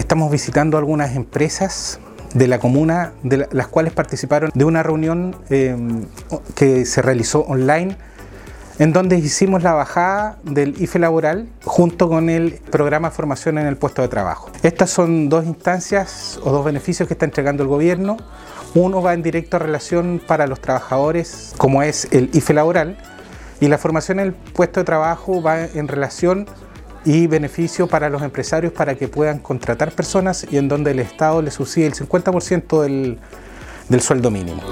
Estamos visitando algunas empresas de la comuna, de las cuales participaron de una reunión eh, que se realizó online en donde hicimos la bajada del IFE laboral junto con el programa formación en el puesto de trabajo. Estas son dos instancias o dos beneficios que está entregando el gobierno. Uno va en directo a relación para los trabajadores, como es el IFE laboral, y la formación en el puesto de trabajo va en relación y beneficio para los empresarios para que puedan contratar personas y en donde el Estado les subsidia el 50% del, del sueldo mínimo.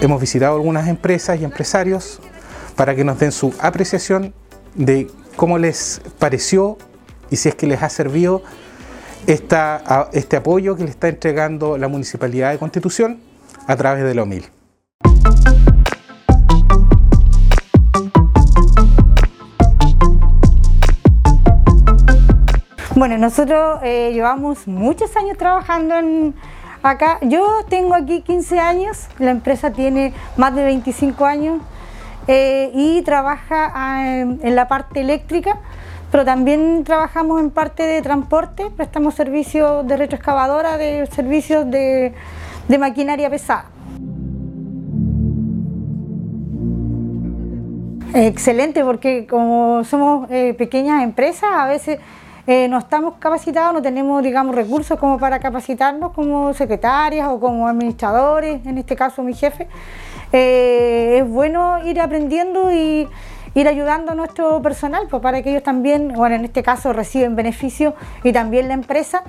Hemos visitado algunas empresas y empresarios para que nos den su apreciación de cómo les pareció y si es que les ha servido esta, este apoyo que le está entregando la Municipalidad de Constitución a través de la OMIL. Bueno, nosotros eh, llevamos muchos años trabajando en, Acá, yo tengo aquí 15 años, la empresa tiene más de 25 años eh, y trabaja ah, en la parte eléctrica, pero también trabajamos en parte de transporte, prestamos servicios de retroexcavadora, de servicios de, maquinaria pesada. Excelente, porque como somos eh, pequeñas empresas, a veces eh, no estamos capacitados, no tenemos, digamos, recursos como para capacitarnos como secretarias o como administradores, en este caso mi jefe. Eh, es bueno ir aprendiendo y ir ayudando a nuestro personal pues, para que ellos también, bueno, en este caso reciben beneficios y también la empresa.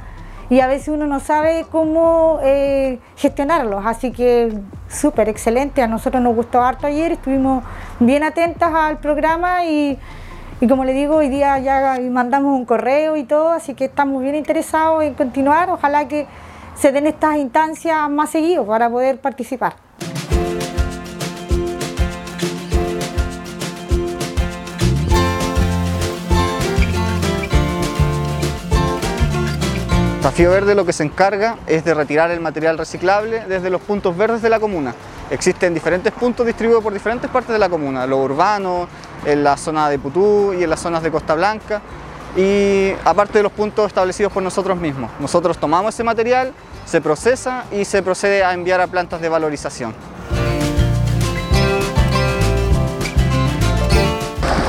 Y a veces uno no sabe cómo eh, gestionarlos, así que súper excelente, a nosotros nos gustó harto ayer, estuvimos bien atentas al programa y y como le digo, hoy día ya mandamos un correo y todo, así que estamos bien interesados en continuar. Ojalá que se den estas instancias más seguido para poder participar. Desafío Verde lo que se encarga es de retirar el material reciclable desde los puntos verdes de la comuna. Existen diferentes puntos distribuidos por diferentes partes de la comuna, lo urbano, en la zona de Putú y en las zonas de Costa Blanca y aparte de los puntos establecidos por nosotros mismos. Nosotros tomamos ese material, se procesa y se procede a enviar a plantas de valorización.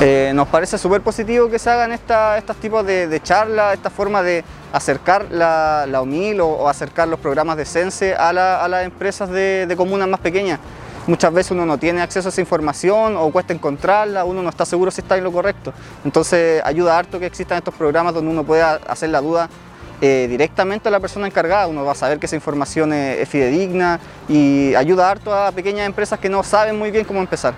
Eh, nos parece súper positivo que se hagan estos tipos de, charlas, esta forma de acercar la, la OMIL o, acercar los programas de CENSE a, las empresas de, comunas más pequeñas muchas veces uno no tiene acceso a esa información o cuesta encontrarla, uno no está seguro si está en lo correcto. Entonces ayuda harto que existan estos programas donde uno pueda hacer la duda eh, directamente a la persona encargada, uno va a saber que esa información es fidedigna y ayuda harto a pequeñas empresas que no saben muy bien cómo empezar.